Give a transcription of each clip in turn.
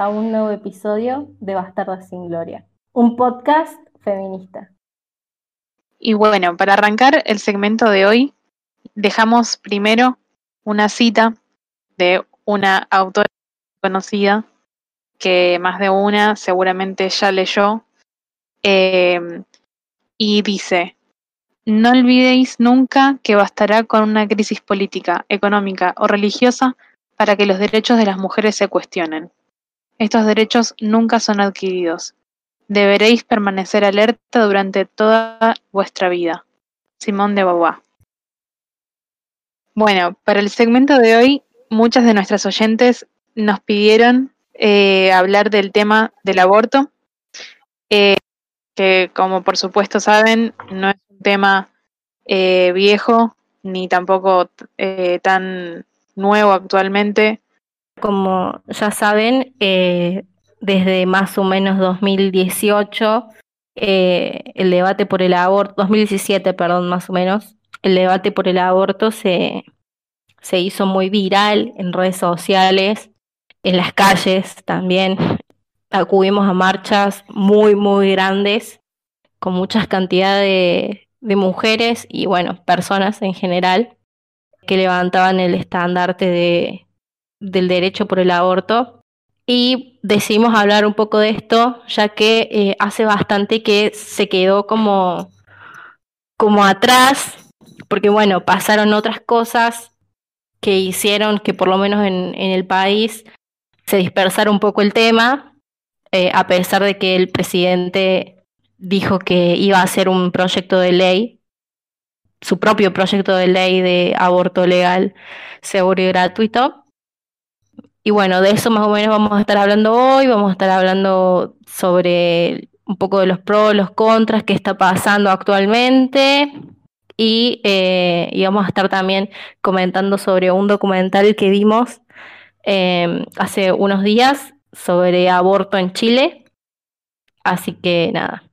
A un nuevo episodio de Bastardas sin Gloria, un podcast feminista. Y bueno, para arrancar el segmento de hoy, dejamos primero una cita de una autora conocida que más de una seguramente ya leyó eh, y dice, no olvidéis nunca que bastará con una crisis política, económica o religiosa para que los derechos de las mujeres se cuestionen. Estos derechos nunca son adquiridos. Deberéis permanecer alerta durante toda vuestra vida. Simón de Beauvoir. Bueno, para el segmento de hoy, muchas de nuestras oyentes nos pidieron eh, hablar del tema del aborto, eh, que como por supuesto saben, no es un tema eh, viejo ni tampoco tan nuevo actualmente. Como ya saben, eh, desde más o menos 2018, eh, el debate por el aborto, 2017, perdón, más o menos, el debate por el aborto se, se hizo muy viral en redes sociales, en las calles también. Acudimos a marchas muy, muy grandes, con muchas cantidades de mujeres y, bueno, personas en general que levantaban el estandarte de, del derecho por el aborto. Y decidimos hablar un poco de esto, ya que eh, hace bastante que se quedó como, como atrás, porque bueno, pasaron otras cosas que hicieron que por lo menos en, en el país se dispersara un poco el tema, eh, a pesar de que el presidente dijo que iba a hacer un proyecto de ley su propio proyecto de ley de aborto legal, seguro y gratuito. Y bueno, de eso más o menos vamos a estar hablando hoy, vamos a estar hablando sobre un poco de los pros, los contras, qué está pasando actualmente. Y, eh, vamos a estar también comentando sobre un documental que vimos eh, hace unos días sobre aborto en Chile. Así que nada.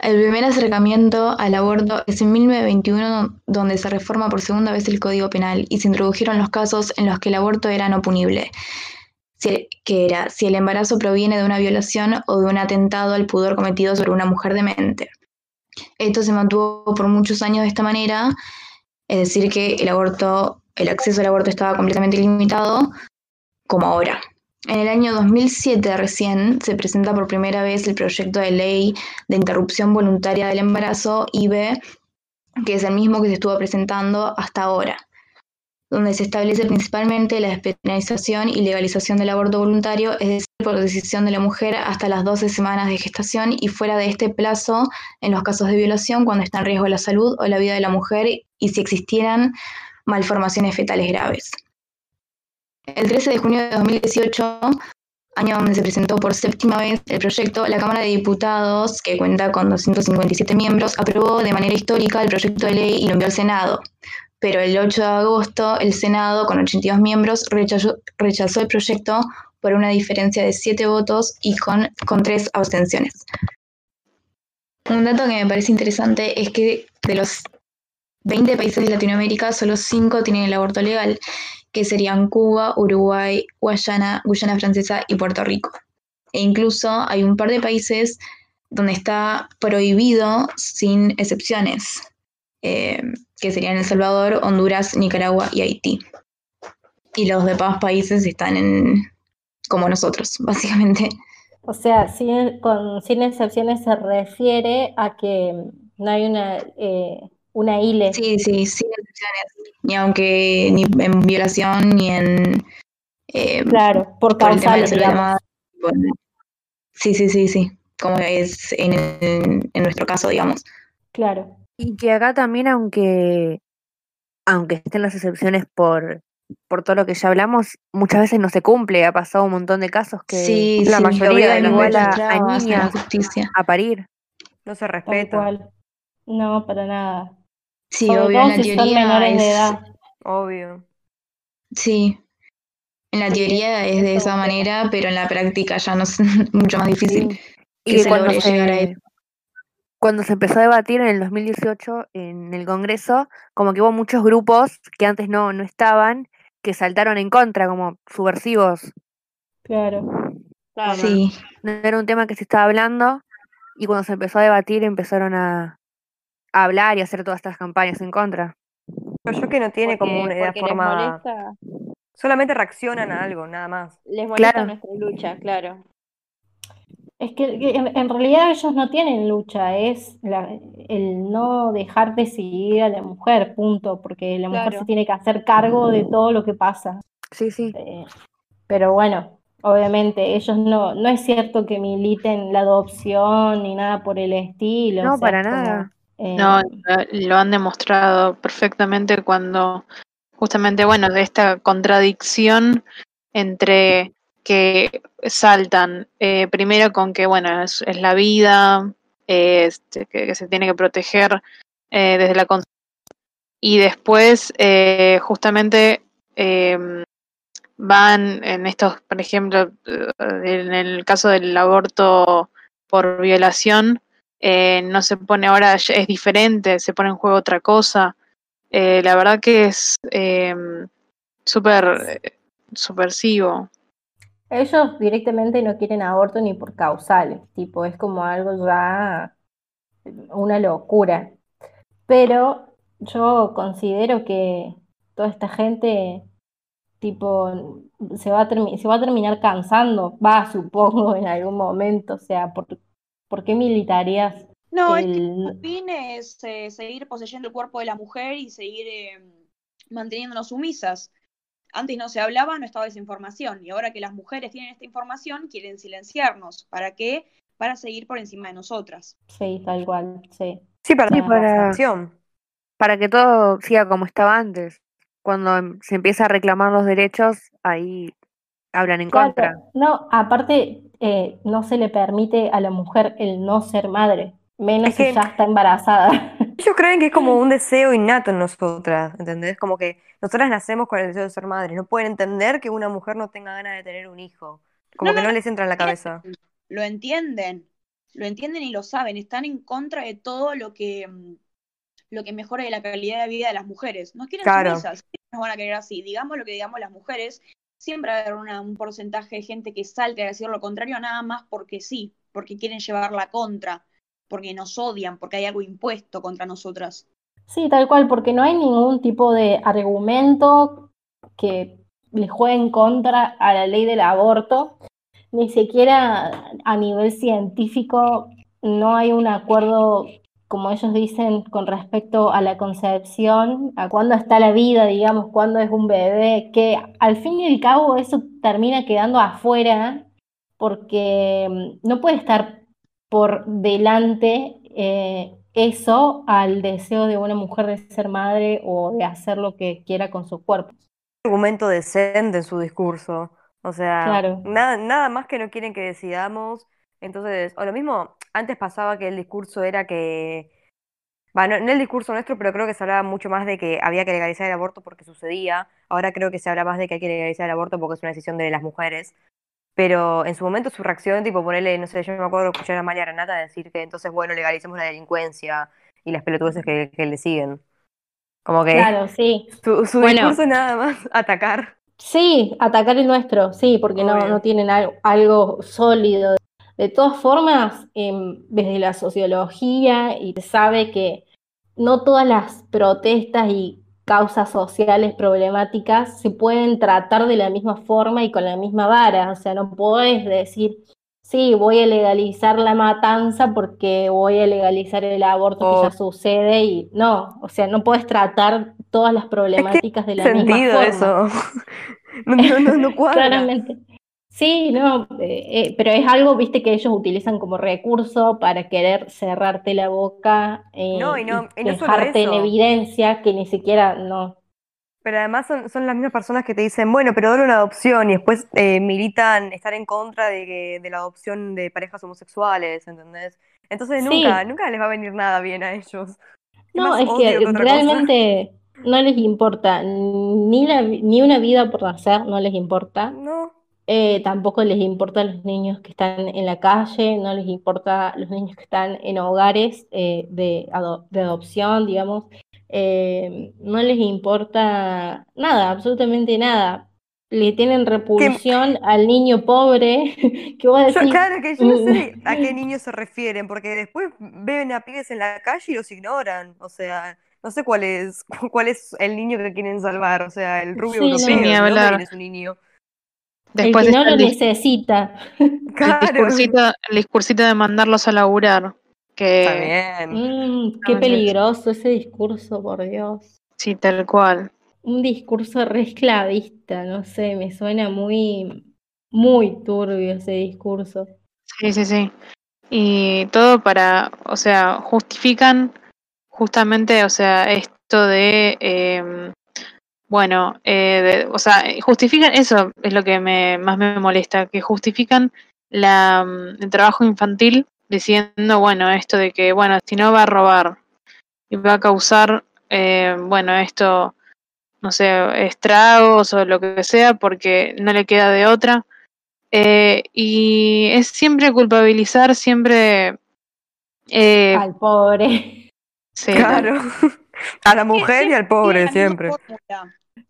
El primer acercamiento al aborto es en 1921, donde se reforma por segunda vez el Código Penal y se introdujeron los casos en los que el aborto era no punible, que era si el embarazo proviene de una violación o de un atentado al pudor cometido sobre una mujer demente. Esto se mantuvo por muchos años de esta manera, es decir, que el aborto, el acceso al aborto estaba completamente limitado, como ahora. En el año 2007 recién se presenta por primera vez el proyecto de ley de interrupción voluntaria del embarazo, IB, que es el mismo que se estuvo presentando hasta ahora, donde se establece principalmente la despenalización y legalización del aborto voluntario, es decir, por decisión de la mujer hasta las 12 semanas de gestación y fuera de este plazo en los casos de violación cuando está en riesgo la salud o la vida de la mujer y si existieran malformaciones fetales graves. El 13 de junio de 2018, año donde se presentó por séptima vez el proyecto, la Cámara de Diputados, que cuenta con 257 miembros, aprobó de manera histórica el proyecto de ley y lo envió al Senado. Pero el 8 de agosto, el Senado, con 82 miembros, rechazó, rechazó el proyecto por una diferencia de 7 votos y con, con 3 abstenciones. Un dato que me parece interesante es que de los 20 países de Latinoamérica, solo 5 tienen el aborto legal que serían Cuba, Uruguay, Guayana, Guyana Francesa y Puerto Rico. E incluso hay un par de países donde está prohibido sin excepciones, eh, que serían El Salvador, Honduras, Nicaragua y Haití. Y los demás países están en como nosotros, básicamente. O sea, sin, con, sin excepciones se refiere a que no hay una eh, una ILE. Sí, sí, sin excepciones. Ni aunque ni en violación ni en. Eh, claro, por causa de Sí, sí, sí, sí. Como es en, en, nuestro caso, digamos. Claro. Y que acá también, aunque, aunque estén las excepciones por, por todo lo que ya hablamos, muchas veces no se cumple. Ha pasado un montón de casos que sí, la mayoría de igual a, a niñas a parir. No se respeta. No, para nada. Sí, obvio, en la teoría es... Obvio. Sí, en la teoría es de esa manera, pero en la práctica ya no es mucho más difícil. Y cuando se, cuando se empezó a debatir en el 2018 en el Congreso, como que hubo muchos grupos que antes no, no estaban, que saltaron en contra, como subversivos, Claro. Claro. Sí, No era un tema que se estaba hablando y cuando se empezó a debatir empezaron a, a hablar y hacer todas estas campañas en contra. Pero yo que no tiene como una idea porque les forma. molesta, Solamente reaccionan a algo, nada más. les molesta Claro. nuestra lucha, claro. Es que, que en, en realidad ellos no tienen lucha, es la- el no dejar de seguir a la mujer, punto, porque la mujer se tiene que hacer cargo de todo lo que pasa. Sí, sí. Eh, pero bueno, obviamente ellos no, no es cierto que militen la adopción ni nada por el estilo. No, o sea, para nada. Eh, No, lo- han demostrado perfectamente cuando justamente, bueno, de esta contradicción entre que saltan eh, primero con que, bueno, es, es la vida, este, que, se tiene que proteger eh, desde la y después eh, justamente em, van en estos, por ejemplo, en el caso del aborto por violación, eh, no se pone ahora, es diferente, se pone en juego otra cosa. Eh, la verdad que es em, súper eh, subversivo. Ellos directamente no quieren aborto ni por causales, tipo, es como algo ya una locura. Pero yo considero que toda esta gente, tipo, se va a, se va a terminar cansando, va, supongo, en algún momento, o sea, ¿por, por qué militarías No, es que el... el fin es eh, seguir poseyendo el cuerpo de la mujer y seguir eh, manteniéndonos sumisas. Antes no se hablaba, no estaba esa información. Y ahora que las mujeres tienen esta información, quieren silenciarnos. ¿Para qué? Para seguir por encima de nosotras. Sí, tal cual, sí. Sí, para Sí, la para-. Para que todo siga como estaba antes. Cuando em- se empieza a reclamar los derechos, ahí hablan en Claro, contra. no, aparte eh, no se le permite a la mujer el no ser madre, menos Es que- si ya está embarazada. Ellos creen que es como un deseo innato en nosotras, ¿entendés? Como que nosotras nacemos con el deseo de ser madres. No pueden entender que una mujer no tenga ganas de tener un hijo. Como No, que no, no no. les entra en la cabeza. Lo entienden, lo entienden y lo saben. Están en contra de todo lo que, mm, lo que mejore la calidad de vida de las mujeres. Nos quieren Claro. sumisas, nos van a querer así. Digamos lo que digamos las mujeres, siempre va a haber una- un porcentaje de gente que salte a decir lo contrario nada más porque sí, porque quieren llevar la contra, porque nos odian, porque hay algo impuesto contra nosotras. Sí, tal cual, porque no hay ningún tipo de argumento que le juegue en contra a la ley del aborto, ni siquiera a nivel científico no hay un acuerdo, como ellos dicen, con respecto a la concepción, a cuándo está la vida, digamos, cuándo es un bebé, que al fin y al cabo eso termina quedando afuera porque mm, no puede estar por delante eh, eso al deseo de una mujer de ser madre o de hacer lo que quiera con su cuerpo. argumento decente en su discurso. O sea, Claro. nada, nada más que no quieren que decidamos. Entonces, o lo mismo, antes pasaba que el discurso era que, bueno, no el discurso nuestro, pero creo que se hablaba mucho más de que había que legalizar el aborto porque sucedía. Ahora creo que se habla más de que hay que legalizar el aborto porque es una decisión de las mujeres. Pero en su momento su reacción, tipo ponerle, no sé, yo me acuerdo escuchar a María Renata decir que entonces, bueno, legalicemos la delincuencia y las pelotudeces que, que le siguen. Como que Claro, sí. su, su Bueno. discurso nada más atacar. Sí, atacar el nuestro, sí, porque no, no tienen algo, algo sólido. De todas formas, em, desde la sociología, y se sabe que no todas las protestas y causas sociales problemáticas se pueden tratar de la misma forma y con la misma vara. O sea, no podés decir, sí, voy a legalizar la matanza porque voy a legalizar el aborto que Oh. ya sucede y no, o sea, no podés tratar todas las problemáticas de la misma sentido forma. eso. No, no, no, no cuadra. Claramente. Sí, no, eh, eh, pero es algo, viste, que ellos utilizan como recurso para querer cerrarte la boca eh, No, y no- y no solo dejarte en evidencia que ni siquiera, no. Pero además son, son las mismas personas que te dicen, bueno, pero dale una adopción y después eh, militan estar en contra de, que- de la adopción de parejas homosexuales, ¿entendés? Entonces Sí. nunca, nunca les va a venir nada bien a ellos. ¿Qué No, es que cosa? realmente no les importa ni, la, ni una vida por nacer, no les importa. No, Eh, tampoco les importa los niños que están en la calle, no les importa los niños que están en hogares eh, de, ado- de adopción, digamos. Eh, no les importa nada, absolutamente nada. le tienen repulsión al niño pobre, que vos Yo, decís, claro que yo no sé "Mm, a qué niños se refieren, porque después ven a pibes en la calle y los ignoran. O sea, no sé cuál es, cuál es el niño que quieren salvar. O sea, el rubio Sí, europeo, no. ¿de Ni hablar. viene su niño? Después el que no lo necesita. el Claro, discursito, el discursito de mandarlos a laburar. Que también. Mm, qué peligroso ese discurso, por Dios. sí, tal cual. Un discurso re esclavista, no sé, me suena muy, muy turbio ese discurso. Sí, sí, sí. Y todo para, o sea, justifican justamente, o sea, esto de, em, bueno, eh, de- o sea, justifican, eso es lo que me, más me molesta, que justifican la, mm, el trabajo infantil diciendo, bueno, esto de que, bueno, si no va a robar y va a causar, eh, bueno, esto, no sé, estragos o lo que sea, porque no le queda de otra. Eh, y es siempre culpabilizar, siempre... eh, Al pobre. sí, Claro. A la mujer y al pobre, Siempre.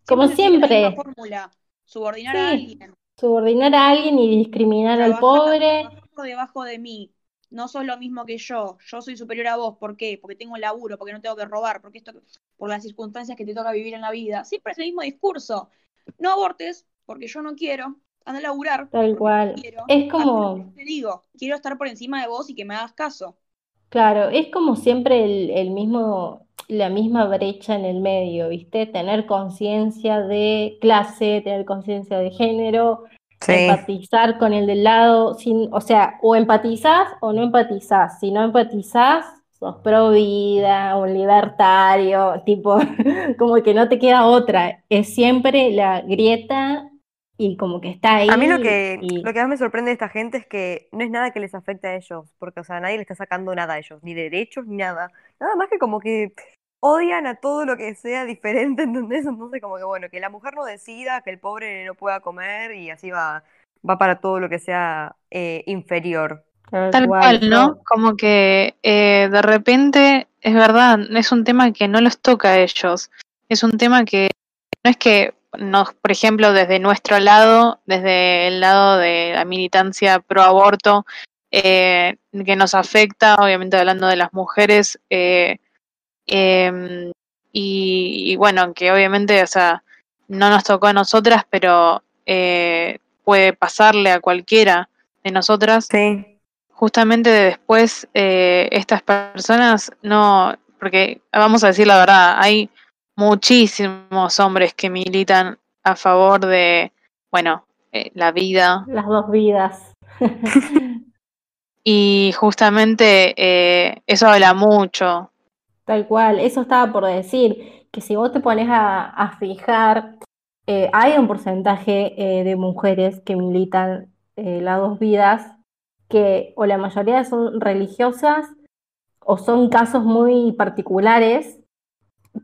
Como siempre. fórmula. Subordinar Sí. a alguien. Subordinar a alguien y discriminar al pobre. debajo de mí. No sos lo mismo que yo. Yo soy superior a vos. ¿Por qué? Porque tengo laburo, porque no tengo que robar, porque esto, por las circunstancias que te toca vivir en la vida. Siempre es el mismo discurso. No abortes, porque yo no quiero. Anda a laburar. Tal cual. no. Es como- te digo. Quiero estar por encima de vos y que me hagas caso. Claro, es como siempre el, el mismo, la misma brecha en el medio, ¿viste? Tener conciencia de clase, tener conciencia de género, Sí. empatizar con el del lado, sin, o sea, o empatizás o no empatizás. Si no empatizás, sos pro vida, un libertario, tipo, como que no te queda otra. Es siempre la grieta y como que está ahí A mí lo que, y lo que más me sorprende de esta gente es que no es nada que les afecte a ellos, porque, o sea, nadie le está sacando nada a ellos, ni derechos, ni nada. Nada más que como que odian a todo lo que sea diferente, ¿entendés? Entonces, como que, bueno, que la mujer no decida, que el pobre no pueda comer y así va, va para todo lo que sea eh, inferior. tal cual, ¿no? Como que eh, de repente, es verdad, es un tema que no los toca a ellos. Es un tema que no es que nos, por ejemplo, desde nuestro lado, desde el lado de la militancia pro aborto, eh, que nos afecta, obviamente hablando de las mujeres, eh, em, y, y bueno, que obviamente, o sea, no nos tocó a nosotras, pero eh, puede pasarle a cualquiera de nosotras Sí. justamente después eh, estas personas no, porque vamos a decir la verdad, hay muchísimos hombres que militan a favor de, bueno, eh, la vida las dos vidas. y justamente eh, eso habla mucho. Tal cual, eso estaba por decir, que si vos te pones a, a fijar, eh, hay un porcentaje eh, de mujeres que militan eh, las dos vidas, que o la mayoría son religiosas o son casos muy particulares,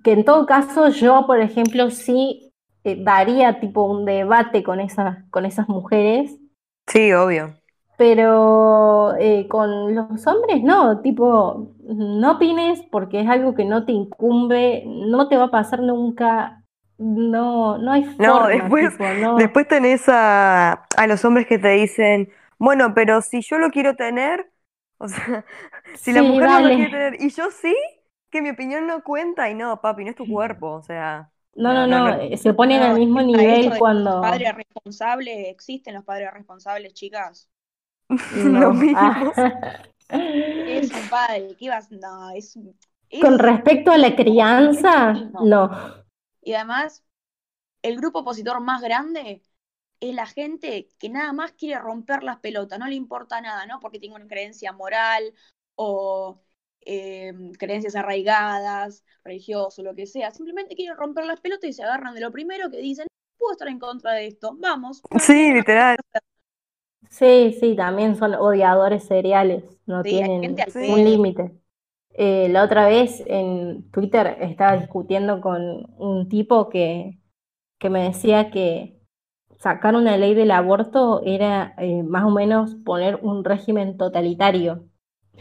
que en todo caso yo, por ejemplo, sí eh, daría tipo un debate con esas, con esas mujeres, Sí, obvio. pero con los hombres no, tipo, no opines porque es algo que no te incumbe, no te va a pasar nunca, no, no hay No, forma, después- tipo, no. Después tenés a, a los hombres que te dicen, bueno, pero si yo lo quiero tener, o sea, si la mujer no lo quiere tener y yo sí, que mi opinión no cuenta y no, papi, no es tu cuerpo, o sea, No, no, no, no, no. eh, se ponen No, al mismo nivel cuando... Los padres responsables, existen los padres responsables, chicas. No. los mismos. Ah. Es un padre, ¿qué vas? No, es, es- Con respecto a la crianza, mismo. no. Y además, el grupo opositor más grande es la gente que nada más quiere romper las pelotas, no le importa nada, ¿no? Porque tiene una creencia moral o eh, creencias arraigadas, religioso, lo que sea. Simplemente quieren romper las pelotas y se agarran de lo primero que dicen, puedo estar en contra de esto, vamos. Sí, literal. Sí, sí, también son odiadores seriales, no Sí, tienen un límite. Eh, la otra vez en Twitter estaba discutiendo con un tipo que, que me decía que sacar una ley del aborto era eh, más o menos poner un régimen totalitario.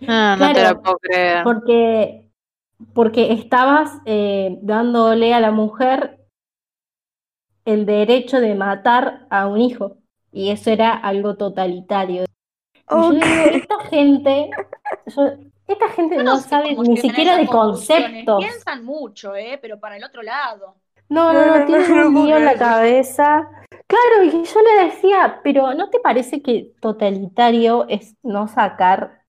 Ah, no te Claro, la puedo creer. Porque, porque estabas eh, dándole a la mujer el derecho de matar a un hijo. Y eso era algo totalitario. Y yo digo, esta gente, yo- esta gente no sé sabe ni siquiera de conceptos. Piensan mucho, ¿eh? Pero para el otro lado. No, No, no, no, tienen no, un lío en la cabeza. Claro, y yo le decía, pero ¿no te parece que totalitario es no sacar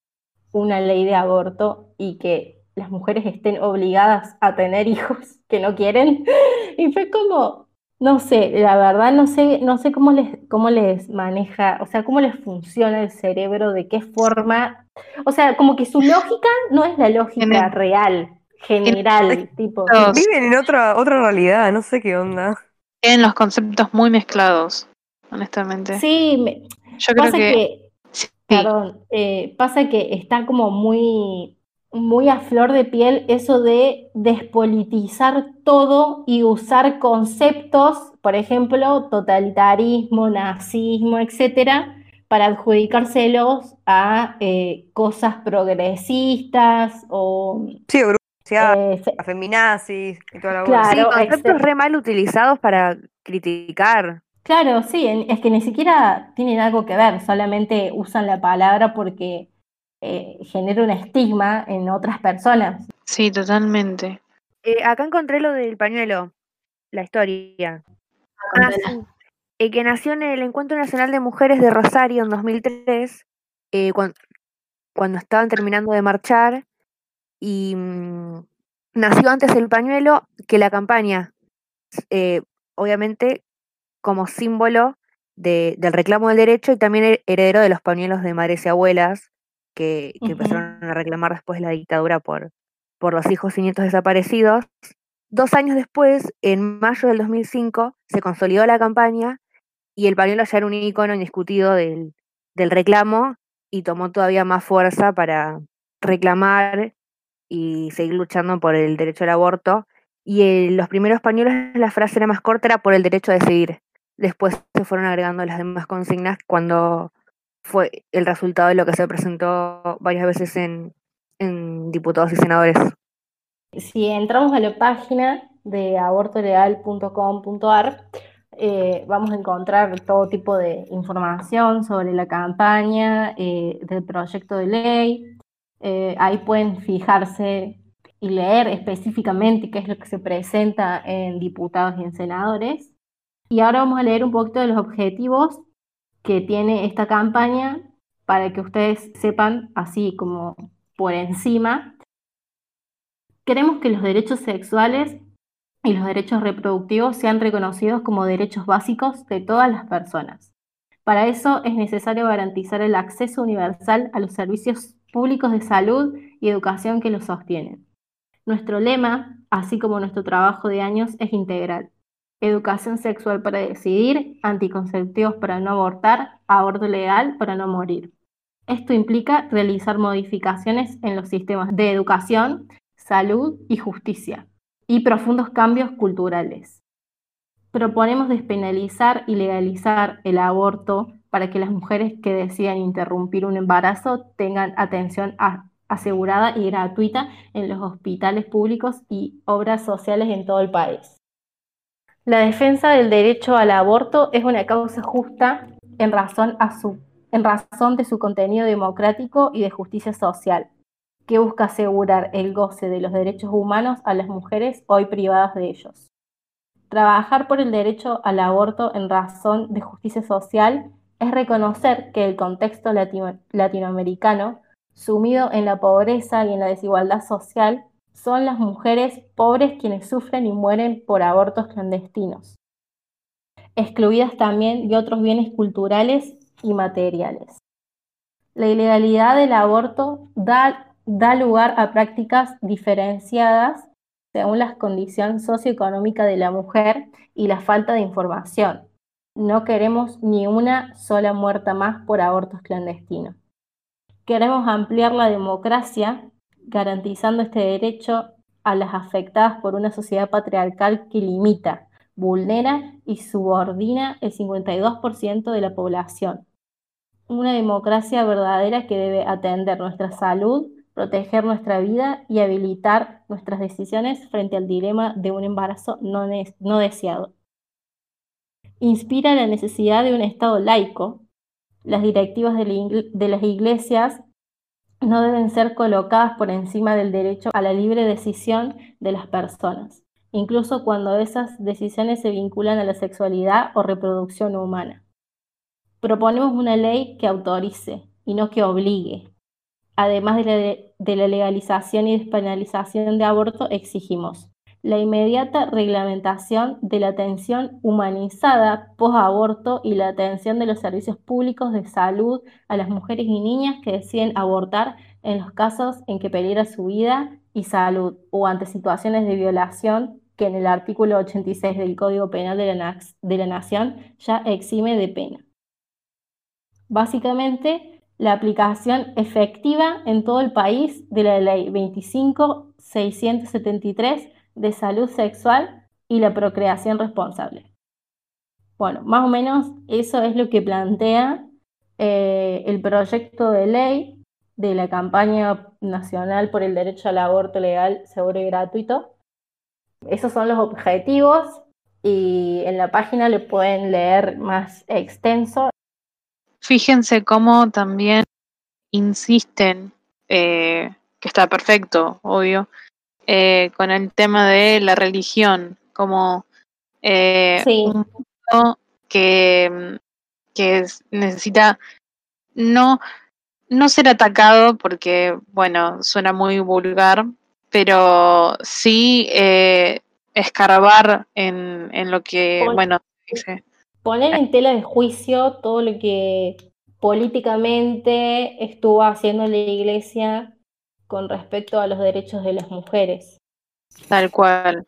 una ley de aborto y que las mujeres estén obligadas a tener hijos que no quieren? Y fue como, no sé, la verdad no sé, no sé cómo les, cómo les maneja, o sea, cómo les funciona el cerebro, de qué forma, o sea, como que su lógica no es la lógica real, general, tipo. Todos Viven en otra, otra realidad, no sé qué onda. tienen los conceptos muy mezclados, honestamente. Sí, me- Yo creo pasa que, que, sí, perdón, eh, pasa que está como muy, muy a flor de piel eso de despolitizar todo y usar conceptos, por ejemplo, totalitarismo, nazismo, etcétera, para adjudicárselos a eh, cosas progresistas o Sí, o eh, feminazis y toda la Claro. Sí, conceptos re mal utilizados para criticar. Claro, sí, es que ni siquiera tienen algo que ver, solamente usan la palabra porque eh, genera un estigma en otras personas. sí, totalmente. Eh, acá encontré lo del pañuelo, la historia. Ah, sí. Eh, que nació en el Encuentro Nacional de Mujeres de Rosario en 2003, eh, cuan- cuando estaban terminando de marchar, y mm, nació antes el pañuelo que la campaña, eh, obviamente como símbolo de- del reclamo del derecho y también he- heredero de los pañuelos de madres y abuelas que, empezaron a reclamar después de la dictadura por, por los hijos y nietos desaparecidos. Dos años después, en mayo del 2005, se consolidó la campaña y el pañuelo ya era un icono indiscutido del, del reclamo y tomó todavía más fuerza para reclamar y seguir luchando por el derecho al aborto. Y en los primeros pañuelos la frase era más corta, era por el derecho a decidir. Después se fueron agregando las demás consignas cuando fue el resultado de lo que se presentó varias veces en, en diputados y senadores. Si entramos a la página de abortolegal.com.ar, eh, vamos a encontrar todo tipo de información sobre la campaña, eh, del proyecto de ley. Eh, ahí pueden fijarse y leer específicamente qué es lo que se presenta en diputados y en senadores. Y ahora vamos a leer un poquito de los objetivos que tiene esta campaña para que ustedes sepan, así como por encima, Queremos que los derechos sexuales y los derechos reproductivos sean reconocidos como derechos básicos de todas las personas. Para eso es necesario garantizar el acceso universal a los servicios públicos de salud y educación que los sostienen. Nuestro lema, así como nuestro trabajo de años, es integral. Educación sexual para decidir, anticonceptivos para no abortar, aborto legal para no morir. Esto implica realizar modificaciones en los sistemas de educación, salud y justicia, y profundos cambios culturales. Proponemos despenalizar y legalizar el aborto para que las mujeres que decidan interrumpir un embarazo tengan atención asegurada y gratuita en los hospitales públicos y obras sociales en todo el país. La defensa del derecho al aborto es una causa justa en razón, su, de su contenido democrático y de justicia social que busca asegurar el goce de los derechos humanos a las mujeres hoy privadas de ellos. Trabajar por el derecho al aborto en razón de justicia social es reconocer que el contexto latino- latinoamericano, sumido en la pobreza y en la desigualdad social, son las mujeres pobres quienes sufren y mueren por abortos clandestinos, excluidas también de otros bienes culturales y materiales. La ilegalidad del aborto da lugar a prácticas diferenciadas según la condición socioeconómica de la mujer y la falta de información. No queremos ni una sola muerta más por abortos clandestinos. Queremos ampliar la democracia, garantizando este derecho a las afectadas por una sociedad patriarcal que limita, vulnera y subordina el 52% de la población. Una democracia verdadera que debe atender nuestra salud, proteger nuestra vida y habilitar nuestras decisiones frente al dilema de un embarazo no, deseado. inspira la necesidad de un Estado laico. Las directivas de las iglesias no deben ser colocadas por encima del derecho a la libre decisión de las personas, incluso cuando esas decisiones se vinculan a la sexualidad o reproducción humana. Proponemos una ley que autorice y no que obligue. Además de la, legalización y despenalización de aborto, exigimos la inmediata reglamentación de la atención humanizada post-aborto y la atención de los servicios públicos de salud a las mujeres y niñas que deciden abortar en los casos en que peligra su vida y salud o ante situaciones de violación que en el artículo 86 del Código Penal de la, de la Nación ya exime de pena. Básicamente, la aplicación efectiva en todo el país de la Ley 25.673 de salud sexual y la procreación responsable. Bueno, más o menos eso es lo que plantea eh, el proyecto de ley de la campaña nacional por el derecho al aborto legal, seguro y gratuito. Esos son los objetivos y en la página le pueden leer más extenso. Fíjense cómo también insisten, eh, que está perfecto, obvio, eh, con el tema de la religión, como eh, Sí. un punto que, que es- necesita no, no ser atacado porque, bueno, suena muy vulgar, pero sí eh, escarbar en, en lo que, Pon- bueno, dice. Poner en tela de juicio todo lo que políticamente estuvo haciendo la iglesia con respecto a los derechos de las mujeres. Tal cual.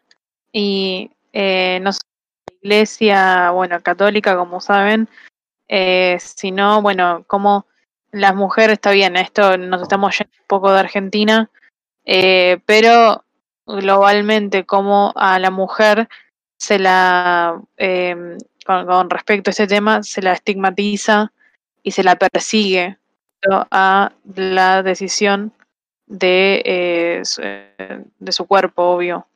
Y eh, no solo la iglesia, bueno, católica, como saben, eh, sino, bueno, como las mujeres, está bien, esto nos estamos yendo un poco de Argentina, eh, pero globalmente como a la mujer se la, con, con respecto a este tema, se la estigmatiza y se la persigue a la decisión de, eh, su, eh, de su cuerpo, obvio.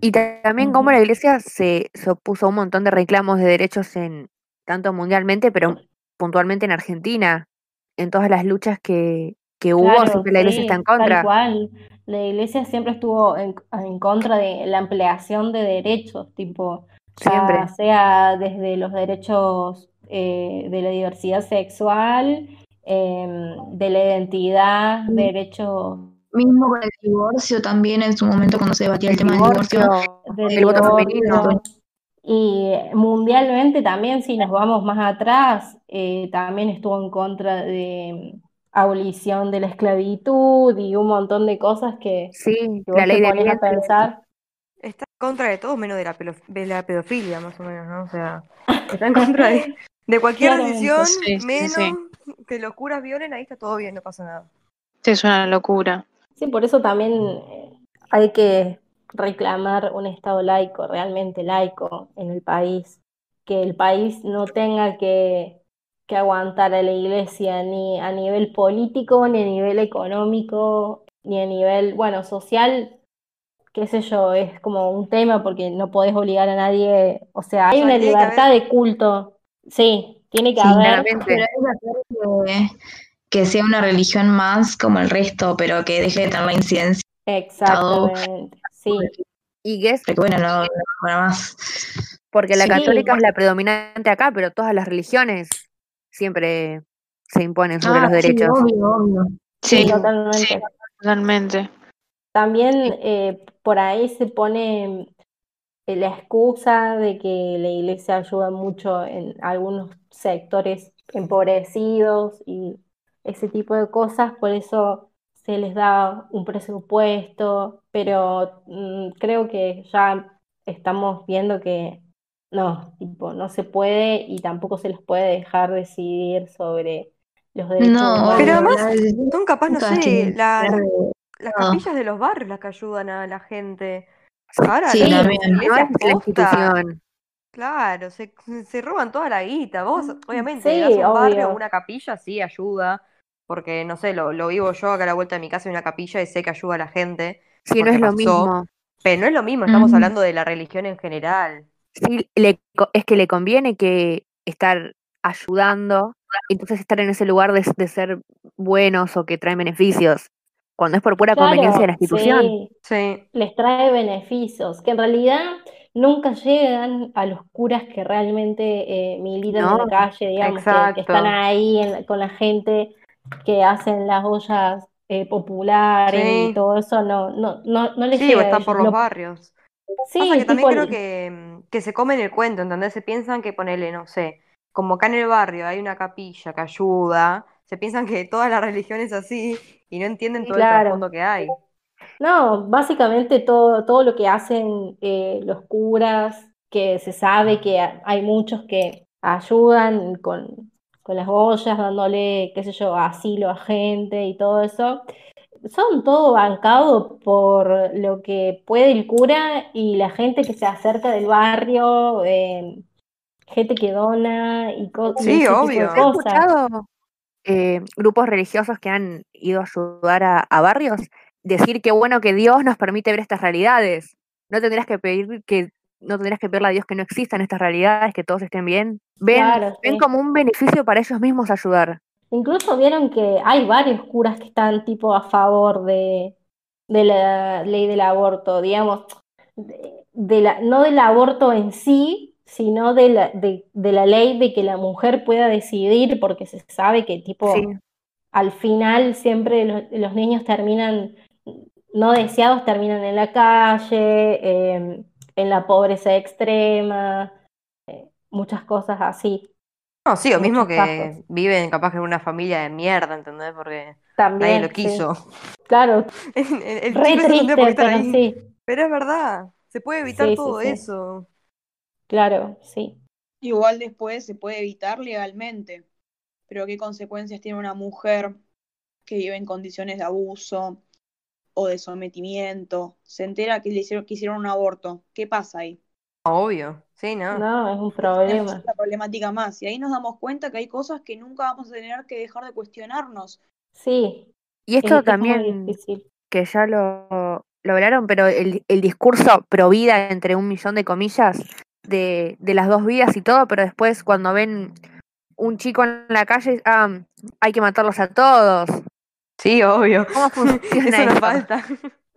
Y ta- también cómo la iglesia se, se opuso a un montón de reclamos de derechos en tanto mundialmente, pero puntualmente en Argentina, en todas las luchas que, que hubo, Claro, siempre la iglesia está en tal contra. cual. La iglesia siempre estuvo en, en contra de la ampliación de derechos, tipo, Siempre. ya sea desde los derechos eh, de la diversidad sexual, em, de la identidad, Mm. derechos Mismo con el divorcio también en su momento cuando se debatía el, El tema del divorcio. del el voto divorcio. femenino. Y mundialmente también, si nos vamos más atrás, eh, también estuvo en contra de abolición de la esclavitud y un montón de cosas que, Sí, que la vos ley te de ponías a pensar. Está en contra de todo menos de la, de la pedofilia, más o menos, ¿no? O sea, está en contra de, de cualquier decisión, Sí, sí, menos sí. Que los curas violen, ahí está todo bien, no pasa nada. Sí, es una locura. Sí, por eso también eh, hay que reclamar un Estado laico, realmente laico en el país, que el país no tenga que, que aguantar a la iglesia ni a nivel político, ni a nivel económico, ni a nivel, bueno, social, qué sé yo, es como un tema porque no podés obligar a nadie, o sea, hay sea, una libertad haber- de culto, sí, tiene que Sí, haber, Pero Claramente. hay que que, sea una religión más como el resto, pero que deje de tener la incidencia. exactamente, sí. Y que es Porque bueno, no, no más. porque la Sí, católica es la predominante acá, pero todas las religiones siempre se imponen sobre Ah, los sí, derechos. obvio, obvio. Sí, Sí, totalmente. sí, totalmente. También eh, por ahí se pone la excusa de que la iglesia ayuda mucho en algunos sectores empobrecidos y ese tipo de cosas, por eso se les da un presupuesto, pero mm, creo que ya estamos viendo que no, tipo, no se puede y tampoco se les puede dejar decidir sobre los derechos No, humanos. Pero además, Son capaz, no sé, la- las Ah. capillas de los barrios las que ayudan a la gente. Sí, Ahora, es la posta, institución. claro, se, se roban toda la guita. Vos, obviamente, Sí, un barrio, una capilla, sí, ayuda. Porque, no sé, lo, lo vivo yo acá a la vuelta de mi casa hay una capilla y sé que ayuda a la gente. Sí, no es lo mismo. Pero no es lo mismo, estamos hablando de la religión en general. sí le, es que le conviene que estar ayudando, entonces estar en ese lugar de, de ser buenos o que traen beneficios, cuando es por pura conveniencia de la institución. sí, Sí, les trae beneficios, que en realidad nunca llegan a los curas que realmente eh, militan en la calle, digamos, que, que están ahí en con la gente que hacen las ollas eh, populares y Sí. todo eso, no, no, no, no les Sí, o llega a están por los Lo- barrios. sí, Pasa que también creo el- que, que se comen el cuento, ¿entendés? Se piensan que ponele, no sé, como acá en el barrio hay una capilla que ayuda, se piensan que toda la religión es así y no entienden todo el trasfondo que hay. No, básicamente todo, todo lo que hacen eh, los curas, que se sabe que ha- hay muchos que ayudan con, con las ollas, dándole, qué sé yo, asilo a gente y todo eso, son todo bancado por lo que puede el cura y la gente que se acerca del barrio, eh, gente que dona y, co- y Sí, ese tipo de obvio. ¿Has cosas. escuchado eh, grupos religiosos que han ido a ayudar a, a barrios decir que bueno que Dios nos permite ver estas realidades? No tendrías que pedir que no tendrías que pedirle a Dios que no existan estas realidades, que todos estén bien. Ven, Claro, ven como un beneficio para ellos mismos ayudar. Incluso vieron que hay varios curas que están tipo a favor de, de la ley del aborto, digamos, de, de la, no del aborto en sí, sino de la, de, de la ley de que la mujer pueda decidir, porque se sabe que tipo Sí, al final siempre los, los niños terminan, no deseados terminan en la calle, eh, en la pobreza extrema, eh, muchas cosas así, No, sí, o mismo que casos. viven capaz que en una familia de mierda, ¿entendés? Porque nadie lo También, sí. quiso. Claro, El, el Re por qué triste, pero ahí. sí, Pero es verdad, se puede evitar sí, todo eso. Claro, sí. Igual después se puede evitar legalmente. Pero ¿qué consecuencias tiene una mujer que vive en condiciones de abuso o de sometimiento? Se entera que le hicieron, que hicieron un aborto. ¿Qué pasa ahí? Obvio, sí, ¿no? No, es un problema. otra problemática más. Y ahí nos damos cuenta que hay cosas que nunca vamos a tener que dejar de cuestionarnos. Sí, y es, esto es también difícil. que ya lo, lo hablaron, pero el, el discurso pro vida, entre un millón de comillas, de, de las dos vidas y todo, pero después cuando ven un chico en la calle, ah, hay que matarlos a todos. Sí, obvio. ¿Cómo funciona Eso nos eso? falta.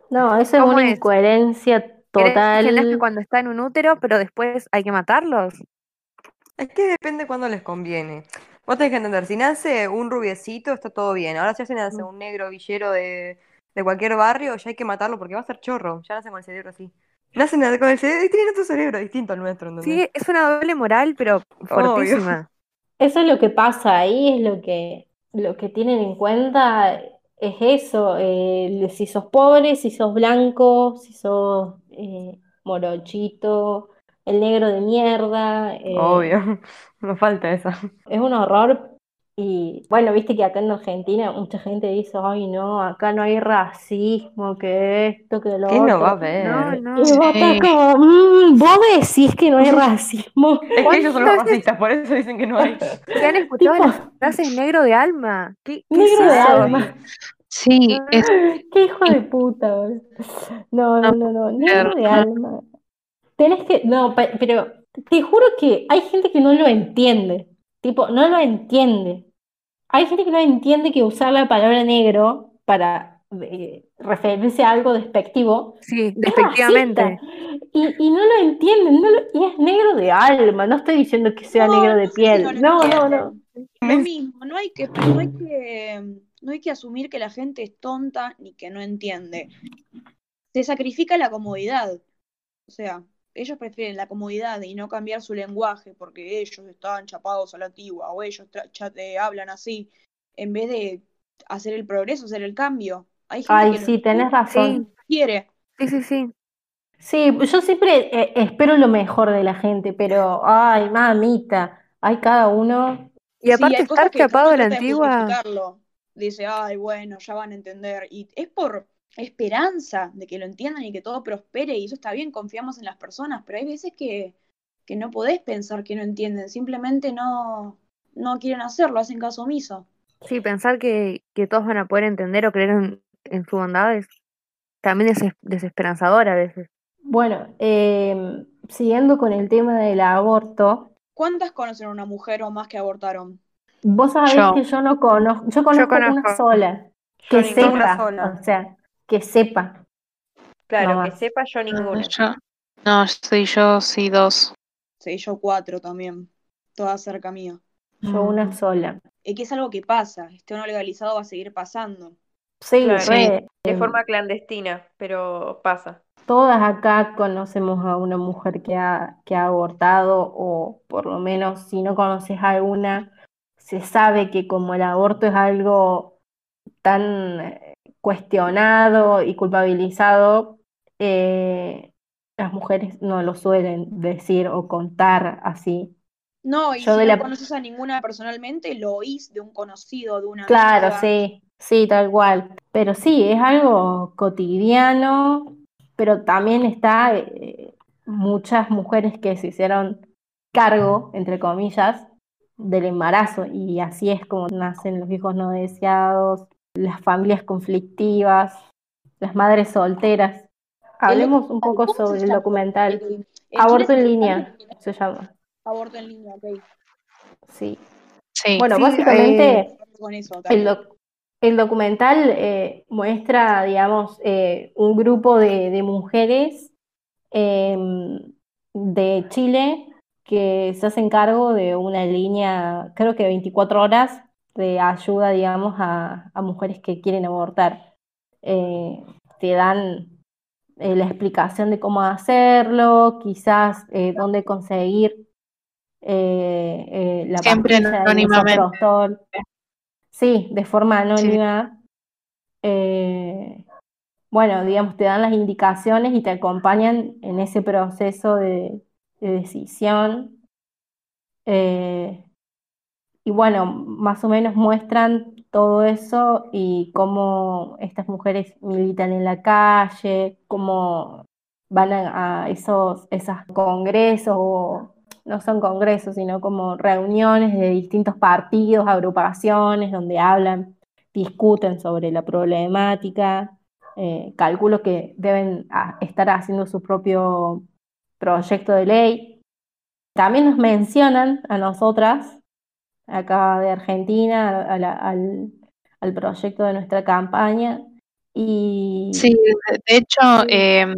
No, eso es ¿Cómo una es? incoherencia ¿Querés defender que total. cuando está en un útero, pero después hay que matarlos? Es que depende cuando les conviene. Vos tenés que entender, si nace un rubiecito, está todo bien. Ahora si nace un negro villero de, de cualquier barrio, ya hay que matarlo porque va a ser chorro. Ya nacen con el cerebro así. Nacen con el cerebro, tienen otro cerebro distinto al nuestro, ¿entendés? Sí, es una doble moral, pero fuertísima. Eso es lo que pasa ahí, es lo que, lo que tienen en cuenta, es eso, eh, si sos pobre, si sos blanco, si sos eh, morochito, el negro de mierda, eh, Obvio. Nos falta esa. es un horror. Y bueno, viste que acá en Argentina mucha gente dice, ay no, acá no hay racismo, que esto, que lo ¿Qué no va a haber? No, no. Y vos estás Sí. como, "Mm, vos decís que no hay racismo. Es que ellos son los ¿Cuántas veces racistas, por eso dicen que no hay. se han escuchado Tipo- las frases negro de alma? ¿Qué, qué Negro es de alma. Sí, es Qué hijo de puta, boludo. No, no, no, no, negro de alma. Tenés que, no, pe- pero te juro que hay gente que no lo entiende. Tipo, no lo entiende. Hay gente que no entiende que usar la palabra negro para eh, referirse a algo despectivo Sí, es despectivamente. Y, y no lo entienden, no lo- y es negro de alma. No estoy diciendo que sea No, negro de no no piel. No, no, entienden. no. Lo mismo, no hay que, no hay que, no hay que asumir que la gente es tonta ni que no entiende. Se sacrifica la comodidad. O sea, ellos prefieren la comodidad y no cambiar su lenguaje porque ellos están chapados a la antigua o ellos eh, hablan así, en vez de hacer el progreso, hacer el cambio. Hay gente Ay, que lo sí, tenés razón. quiere. Sí, sí, sí. Sí, yo siempre eh, espero lo mejor de la gente, pero, ay, mamita, hay cada uno. Y aparte sí, estar chapado a la antigua. Dice, ay, bueno, ya van a entender. Y es por esperanza de que lo entiendan y que todo prospere, y eso está bien, confiamos en las personas, pero hay veces que, que no podés pensar que no entienden, simplemente no, no quieren hacerlo, hacen caso omiso. Sí, pensar que, que todos van a poder entender o creer en, en su bondad es también es des- desesperanzador a veces. Bueno, eh, siguiendo con el tema del aborto, ¿Cuántas conocen a una mujer o más que abortaron? vos sabés Yo. que yo no conozco, yo conozco una conozco. sola, Yo que sepa, sola. o sea, que sepa. Claro, No que sepa yo ninguna. Yo- no, soy yo, sí, dos. Sí, yo cuatro también. Todas cerca mía. Yo una Mm. sola. Es que es algo que pasa. Esté o no legalizado va a seguir pasando. Sí, Claro. re, De eh, forma clandestina, pero pasa. Todas acá conocemos a una mujer que ha, que ha abortado o por lo menos si no conoces a alguna, se sabe que como el aborto es algo tan cuestionado y culpabilizado, eh, las mujeres no lo suelen decir o contar así. No, y Yo si de no la- conoces a ninguna personalmente, lo oís de un conocido, de una Claro, amiga. sí, sí, tal cual. Pero sí, es algo cotidiano, pero también está eh, muchas mujeres que se hicieron cargo, entre comillas, del embarazo y así es como nacen los hijos no deseados, las familias conflictivas, las madres solteras. Hablemos un poco ¿Cómo se sobre el documental. El- el Aborto en línea se llama. Aborto en línea, ok. Sí. Sí. Bueno, Sí, básicamente eh, Con eso, El, también. doc- el documental eh, muestra, digamos, eh, un grupo de, de mujeres em, de Chile que se hacen cargo de una línea, creo que 24 horas, de ayuda, digamos, a, a mujeres que quieren abortar. Eh, te dan eh, la explicación de cómo hacerlo, quizás eh, dónde conseguir la Siempre anónimamente. Sí, de forma anónima. Bueno, digamos, te dan las indicaciones y te acompañan en ese proceso de, de decisión. Eh, y bueno, más o menos muestran todo eso y cómo estas mujeres militan en la calle, cómo van a, esos, esos congresos, o no son congresos, sino como reuniones de distintos partidos, agrupaciones, donde hablan, discuten sobre la problemática. Eh, calculo que deben estar haciendo su propio proyecto de ley. También nos mencionan a nosotras acá de Argentina a la- al, al proyecto de nuestra campaña. Y Sí, de hecho, em,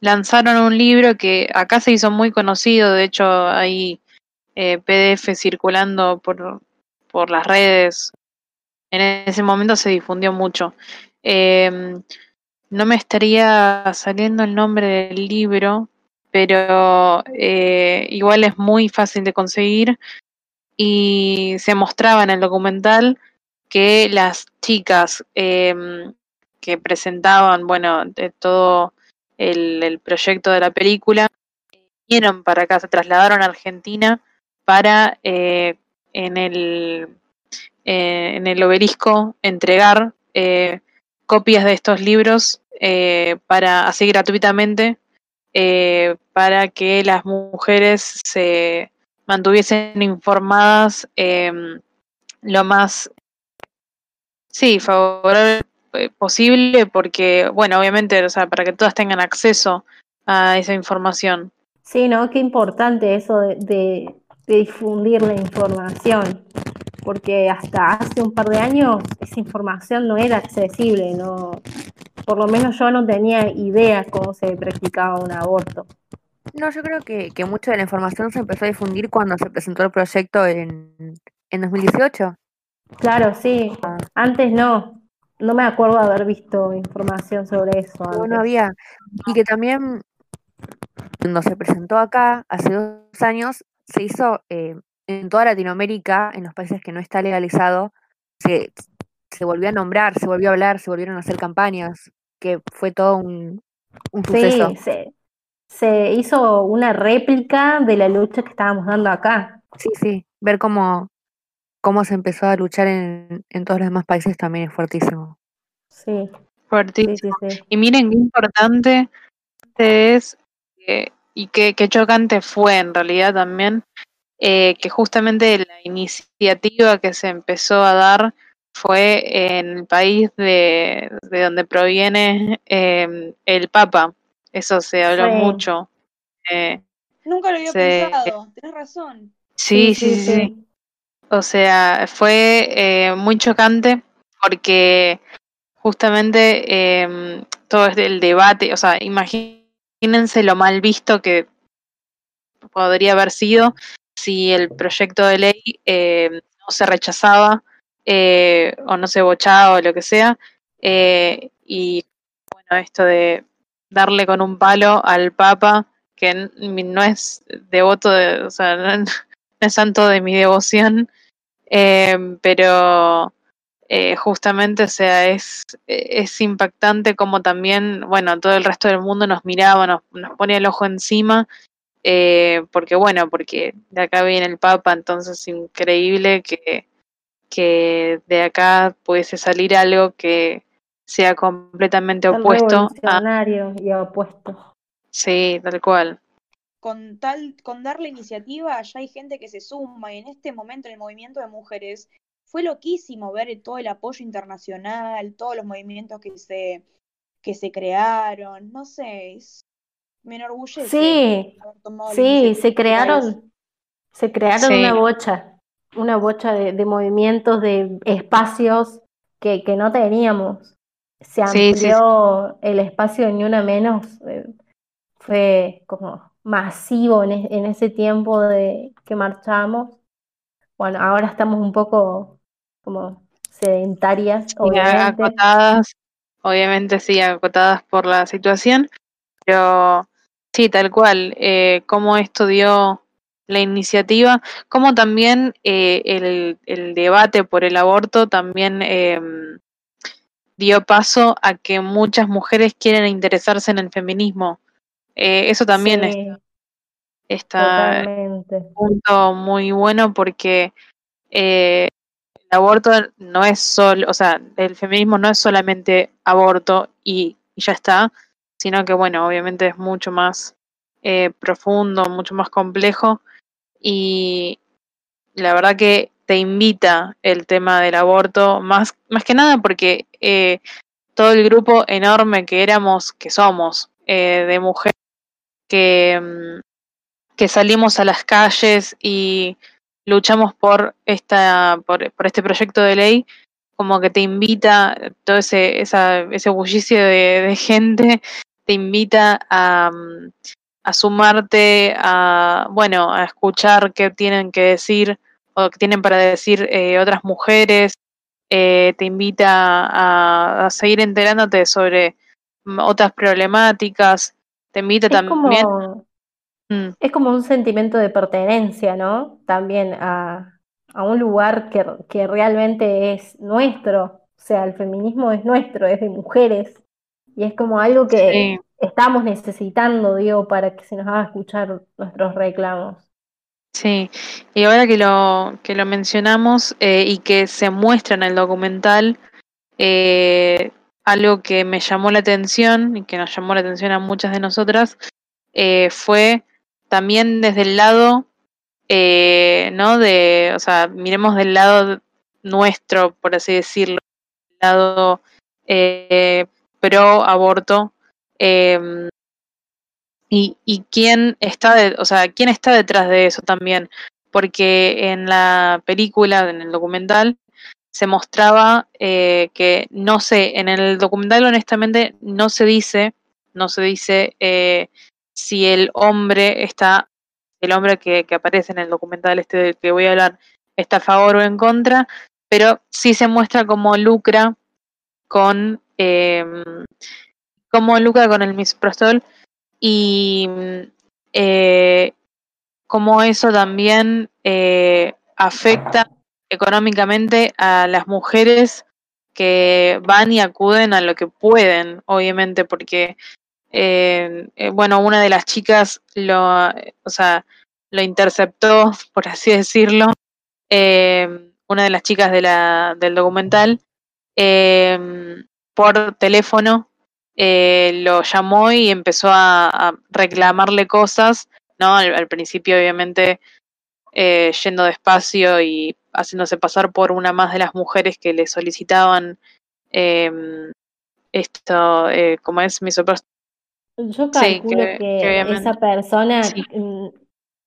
lanzaron un libro que acá se hizo muy conocido, de hecho hay eh, PDF circulando por, por las redes, en ese momento se difundió mucho. Em, no me estaría saliendo el nombre del libro, pero eh, igual es muy fácil de conseguir y se mostraba en el documental que las chicas em, que presentaban, bueno, de todo el, proyecto de la película, vinieron para acá, se trasladaron a Argentina para eh, en el eh, en el obelisco entregar eh, copias de estos libros eh, para así gratuitamente eh, para que las mujeres se mantuviesen informadas em, lo más sí favorable eh, posible porque bueno obviamente o sea para que todas tengan acceso a esa información sí, ¿no? Qué importante eso de, de- difundir la información, porque hasta hace un par de años esa información no era accesible, no, por lo menos yo no tenía idea cómo se practicaba un aborto. No, yo creo que, que mucho de la información se empezó a difundir cuando se presentó el proyecto en, en 2018. Claro, sí, antes no, no me acuerdo de haber visto información sobre eso No, no había. Y que también, cuando se presentó acá, hace dos años, se hizo eh, en toda Latinoamérica, en los países que no está legalizado, se, se volvió a nombrar, se volvió a hablar, se volvieron a hacer campañas, que fue todo un, un suceso. Sí, se, hizo una réplica de la lucha que estábamos dando acá. Sí, sí, ver cómo, cómo se empezó a luchar en, en todos los demás países también es fuertísimo. Sí, sí, fuertísimo sí, sí. Y miren qué importante es eh, y qué, qué chocante fue en realidad también eh, que justamente la iniciativa que se empezó a dar fue en el país de, de donde proviene eh, el Papa, Eso se habló Sí. mucho. Eh, Nunca lo había pensado, tenés razón. sí, sí, sí, sí. O sea, fue eh, muy chocante porque justamente em, todo el debate, o sea, imagínense lo mal visto que podría haber sido si el proyecto de ley eh, no se rechazaba eh, o no se bochaba o lo que sea. eh, y bueno, esto de darle con un palo al Papa, que no es devoto de, o sea, no, es santo de mi devoción, eh, pero eh, justamente, o sea, es, es impactante como también, bueno, todo el resto del mundo nos miraba, nos, nos ponía el ojo encima, eh, porque bueno, porque de acá viene el Papa, entonces increíble que, que de acá pudiese salir algo que sea completamente Tan opuesto a... y opuesto. Sí, tal cual. Con tal, con dar la iniciativa, ya hay gente que se suma y en este momento en el movimiento de mujeres fue loquísimo ver todo el apoyo internacional, todos los movimientos que se, que se crearon, no sé, es- me enorgullece Sí, haber tomado la sí, se crearon, se crearon una bocha, una bocha de, de movimientos, de espacios que, que no teníamos. Se Sí, sí, sí. amplió el espacio de Ni Una Menos, eh, fue como masivo en, en ese tiempo de que marchamos. Bueno, ahora estamos un poco como sedentarias, obviamente. acotadas, obviamente sí, acotadas por la situación, pero sí, tal cual, eh, cómo esto dio la iniciativa, como también eh, el, el debate por el aborto también em, dio paso a que muchas mujeres quieren interesarse en el feminismo. Eh, eso también Sí, está un punto muy bueno porque eh, el aborto no es solo, o sea, el feminismo no es solamente aborto y, y ya está, sino que, bueno, obviamente es mucho más eh, profundo, mucho más complejo. Y la verdad que te invita el tema del aborto, más, más que nada porque eh, todo el grupo enorme que éramos, que somos, eh, de mujeres que, mm, que salimos a las calles y luchamos por esta por, este proyecto de ley como que te invita todo ese esa, ese bullicio de, de gente te invita a, mm, a sumarte a bueno a escuchar qué tienen que decir o qué tienen para decir eh, otras mujeres eh, te invita a, a seguir enterándote sobre mm, otras problemáticas te invita Es también como, mm, es como un sentimiento de pertenencia, ¿no? También a, a un lugar que, que realmente es nuestro. O sea, el feminismo es nuestro, es de mujeres. Y es como algo que sí. estamos necesitando, digo, para que se nos haga escuchar nuestros reclamos. Sí, y ahora que lo, que lo mencionamos eh, y que se muestra en el documental, eh, algo que me llamó la atención y que nos llamó la atención a muchas de nosotras eh, fue también desde el lado, eh, ¿no? De, o sea, miremos del lado nuestro, por así decirlo, del lado eh, pro aborto. Y, y quién está de- o sea, quién está detrás de eso también, porque en la película, en el documental, se mostraba eh, que no sé, en el documental honestamente no se dice, no se dice eh, si el hombre está, el hombre que, que aparece en el documental este del que voy a hablar, está a favor o en contra, pero sí se muestra cómo lucra con eh, cómo lucra con el misoprostol y eh, cómo eso también eh, afecta económicamente a las mujeres que van y acuden a lo que pueden, obviamente, porque eh, eh, bueno, una de las chicas lo, o sea, lo interceptó, por así decirlo, eh, una de las chicas de la, del documental, eh, por teléfono, eh, lo llamó y empezó a, a reclamarle cosas, ¿no? Al, al principio, obviamente, eh, yendo despacio y haciéndose pasar por una más de las mujeres que le solicitaban eh, esto, eh, como es misoprostol Yo Sí, calculo que, que que obviamente. esa persona Sí,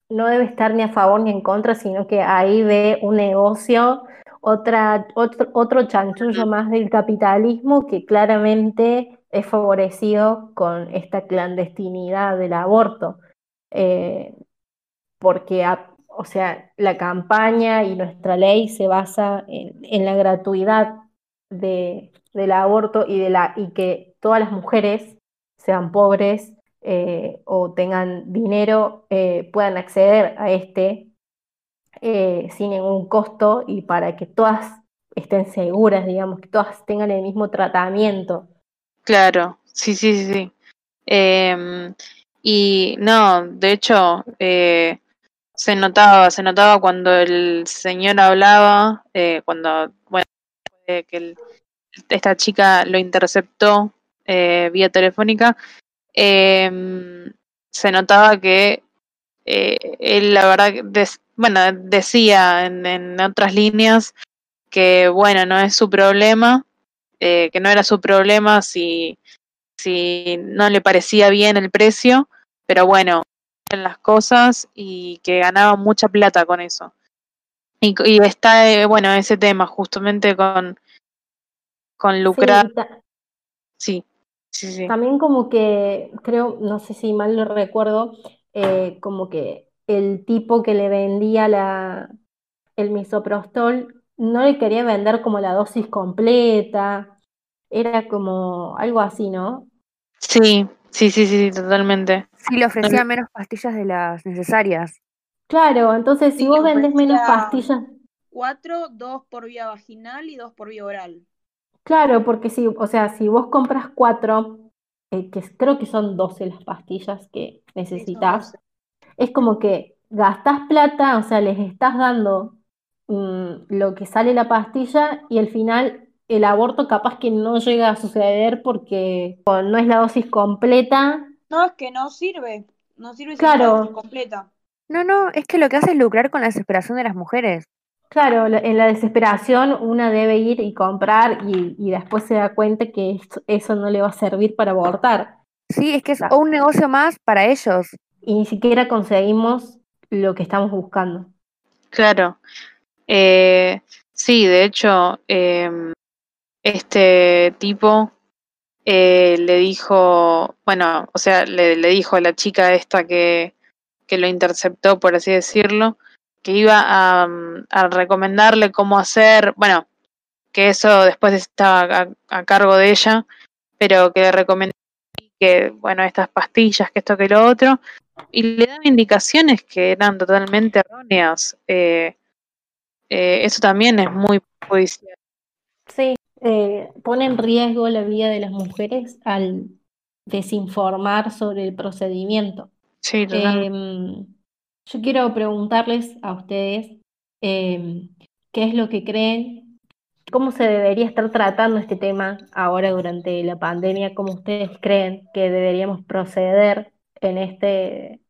no debe estar ni a favor ni en contra, sino que ahí ve un negocio, otra, otro, otro chanchullo más del capitalismo que claramente es favorecido con esta clandestinidad del aborto. Eh, porque, a- o sea, la campaña y nuestra ley se basa en, en la gratuidad de, del aborto y, de la, y que todas las mujeres, sean pobres eh, o tengan dinero, eh, puedan acceder a este eh, sin ningún costo y para que todas estén seguras, digamos, que todas tengan el mismo tratamiento. claro, sí, sí, sí. Em, y no, de hecho, eh, se notaba, se notaba cuando el señor hablaba, eh, cuando, bueno, que el- esta chica lo interceptó eh, vía telefónica, em, se notaba que eh, él, la verdad, des- bueno, decía en, en otras líneas que, bueno, no es su problema, eh, que no era su problema si, si no le parecía bien el precio, pero bueno, en las cosas y que ganaba mucha plata con eso. Y, está, eh, bueno, ese tema justamente con, con lucrar, sí, sí, sí. También como que, creo, no sé si mal lo recuerdo, eh, como que el tipo que le vendía la, el misoprostol no le quería vender como la dosis completa, era como algo así, ¿no? Sí, sí, sí, sí, totalmente. Sí, le ofrecía menos pastillas de las necesarias. Claro, entonces si Sí, vos vendés menos pastillas, cuatro, dos por vía vaginal y dos por vía oral. claro, porque si, o sea, si vos compras cuatro, eh, que creo que son 12 las pastillas que necesitas, 12. Es como que gastás plata, o sea, les estás dando mm, lo que sale la pastilla y al final el aborto capaz que no llega a suceder porque no es la dosis completa. No, es que no sirve. No sirve es la dosis Claro, completa. No, no, es que lo que hace es lucrar con la desesperación de las mujeres. claro, la- en la desesperación una debe ir y comprar y, y después se da cuenta que esto- eso no le va a servir para abortar. Sí, es que es Claro. un negocio más para ellos. Y ni siquiera conseguimos lo que estamos buscando. Claro. Eh, sí, de hecho, em, este tipo eh, le dijo, bueno, o sea, le, dijo a la chica esta que, que lo interceptó, por así decirlo, que iba a, mm, a recomendarle cómo hacer, bueno, que eso después estaba a, a cargo de ella, pero que le recomendó que, bueno, estas pastillas, que esto, que lo otro, y le daba indicaciones que eran totalmente erróneas. Eh, eh, eso también es muy judicial. Sí, eh, pone en riesgo la vida de las mujeres al desinformar sobre el procedimiento. Sí. Em, yo quiero preguntarles a ustedes em, qué es lo que creen, cómo se debería estar tratando este tema ahora durante la pandemia, cómo ustedes creen que deberíamos proceder en este,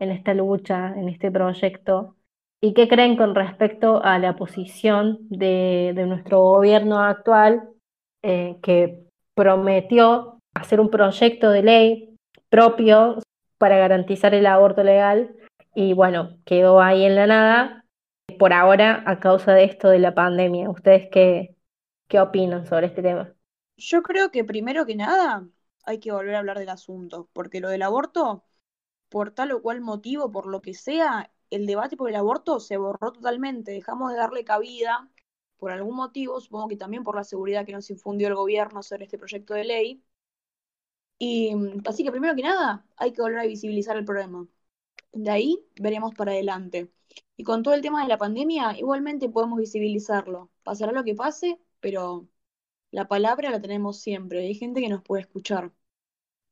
en esta lucha, en este proyecto, y qué creen con respecto a la posición de, de nuestro gobierno actual, eh, que prometió hacer un proyecto de ley propio para garantizar el aborto legal y bueno, quedó ahí en la nada por ahora a causa de esto de la pandemia. ¿Ustedes qué, qué opinan sobre este tema? Yo creo que primero que nada hay que volver a hablar del asunto, porque lo del aborto, por tal o cual motivo, por lo que sea, el debate por el aborto se borró totalmente. Dejamos de darle cabida por algún motivo, supongo que también por la seguridad que nos infundió el gobierno sobre este proyecto de ley. Y mm, así que primero que nada hay que volver a visibilizar el problema. De ahí veremos para adelante. Y con todo el tema de la pandemia, igualmente podemos visibilizarlo. Pasará lo que pase, pero la palabra la tenemos siempre. Hay gente que nos puede escuchar.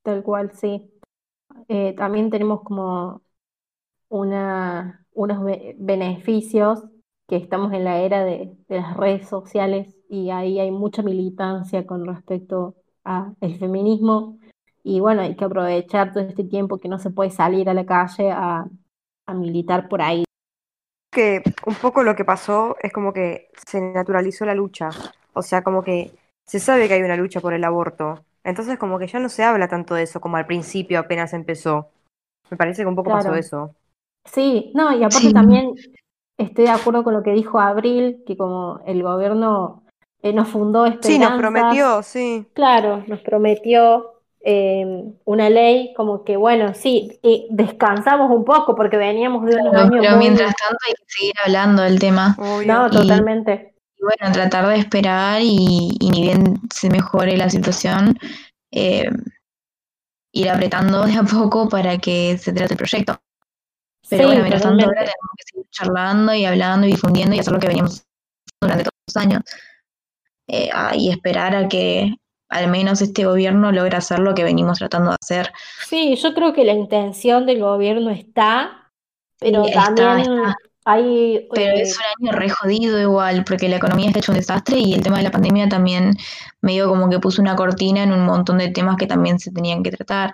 Tal cual, sí. Eh, también tenemos como una, unos be- beneficios que estamos en la era de, de las redes sociales y ahí hay mucha militancia con respecto al feminismo y bueno, hay que aprovechar todo este tiempo que no se puede salir a la calle a, a militar por ahí. que un poco lo que pasó es como que se naturalizó la lucha. O sea, como que se sabe que hay una lucha por el aborto. Entonces como que ya no se habla tanto de eso como al principio apenas empezó. Me parece que un poco pasó eso. Sí, no, y aparte Sí. también estoy de acuerdo con lo que dijo Abril, que como el gobierno eh, nos fundó Sí, nos esperanzas, prometió, sí. claro, nos prometió eh, una ley, como que bueno, sí, y descansamos un poco porque veníamos de unos Pero, años pero muy... mientras tanto hay que seguir hablando del tema. Obvio. No, Y- totalmente. Bueno, tratar de esperar y, y ni bien se mejore la situación, eh, ir apretando de a poco para que se trate el proyecto. Pero Sí, bueno, mientras tanto ahora tenemos que seguir charlando y hablando y difundiendo y hacer lo que veníamos durante todos los años. Eh, ah, y esperar a que al menos este gobierno logre hacer lo que venimos tratando de hacer. Sí, yo creo que la intención del gobierno está, pero Sí, está, también está. Hay... Pero eh, es un año re jodido igual, porque la economía está hecho un desastre y el tema de la pandemia también medio como que puso una cortina en un montón de temas que también se tenían que tratar.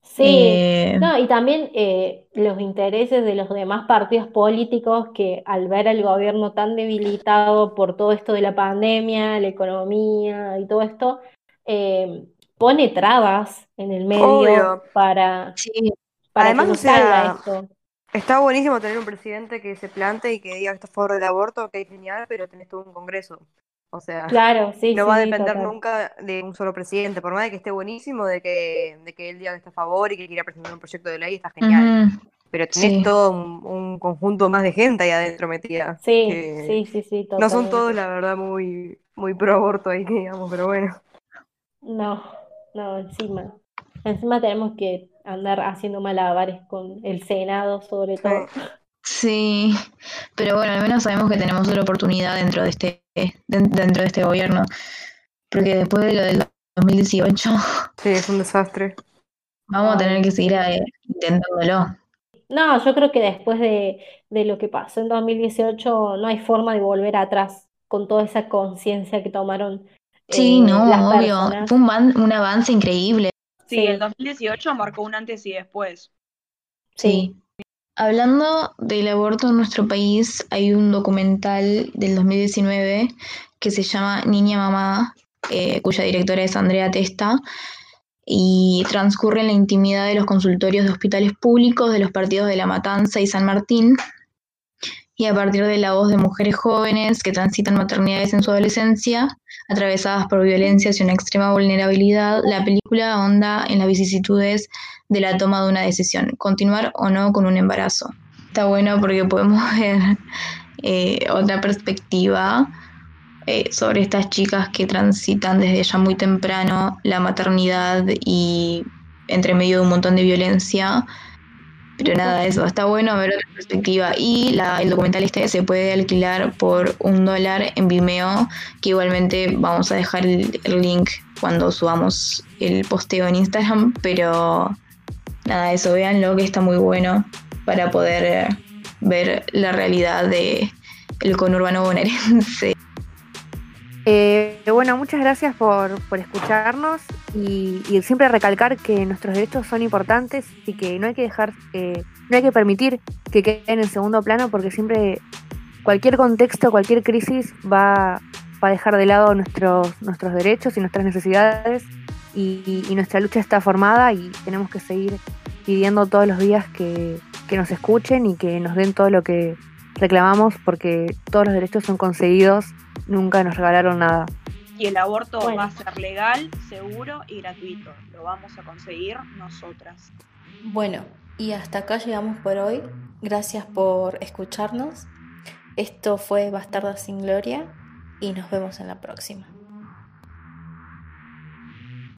sí, Eh, no, y también eh, los intereses de los demás partidos políticos que al ver al gobierno tan debilitado por todo esto de la pandemia, la economía y todo esto, eh, pone trabas en el medio Obvio. para, sí, para que Además, no o sea, salga esto. Está buenísimo tener un presidente que se plante y que diga que está a favor del aborto, que es genial, pero tenés todo un congreso. O sea, Claro, sí, no sí, va a depender total. nunca de un solo presidente, por más de que esté buenísimo, de que, de que él diga que está a favor y que quiera presentar un proyecto de ley, está genial. Pero tenés Sí. todo un, un conjunto más de gente ahí adentro metida. Sí, sí, sí, sí, no son todos, la verdad, muy, muy pro aborto ahí, que digamos, pero bueno. No, no, encima. Encima tenemos que andar haciendo malabares con el Senado, sobre Sí. todo. sí, pero bueno, al menos sabemos que tenemos otra oportunidad dentro de este, den- dentro de este gobierno, porque después de lo del 2018 Sí, es un desastre. vamos a tener que seguir eh, intentándolo. No, yo creo que después de, de lo que pasó en 2018 no hay forma de volver atrás con toda esa conciencia que tomaron Sí, eh, no, las obvio, personas. fue un, un avance increíble. Sí, Sí, el 2018 marcó un antes y después. sí. Hablando del aborto en nuestro país, hay un documental del 2019 que se llama Niña Mamá, eh, cuya directora es Andrea Testa, y transcurre en la intimidad de los consultorios de hospitales públicos de los partidos de La Matanza y San Martín, y a partir de la voz de mujeres jóvenes que transitan maternidades en su adolescencia, atravesadas por violencias y una extrema vulnerabilidad, la película ahonda en las vicisitudes de la toma de una decisión, continuar o no con un embarazo. Está bueno porque podemos ver eh, otra perspectiva eh, sobre estas chicas que transitan desde ya muy temprano la maternidad y entre medio de un montón de violencia. Pero nada, eso está bueno ver otra perspectiva. Y la- el documental este se puede alquilar por un dólar en Vimeo, que igualmente vamos a dejar el, link cuando subamos el posteo en Instagram. Pero nada, eso véanlo que está muy bueno para poder ver la realidad de el conurbano bonaerense. Eh, bueno, muchas gracias por, por escucharnos y, siempre recalcar que nuestros derechos son importantes y que no hay que dejar, eh, no hay que permitir que queden en segundo plano porque siempre cualquier contexto, cualquier crisis va, va a dejar de lado nuestros, nuestros derechos y nuestras necesidades y, y nuestra lucha está formada y tenemos que seguir pidiendo todos los días que, que nos escuchen y que nos den todo lo que reclamamos porque todos los derechos son concedidos, nunca nos regalaron nada. Y el aborto Bueno. va a ser legal, seguro y gratuito. Lo vamos a conseguir nosotras. Bueno, y hasta acá llegamos por hoy. Gracias por escucharnos. Esto fue Bastardas sin Gloria y nos vemos en la próxima.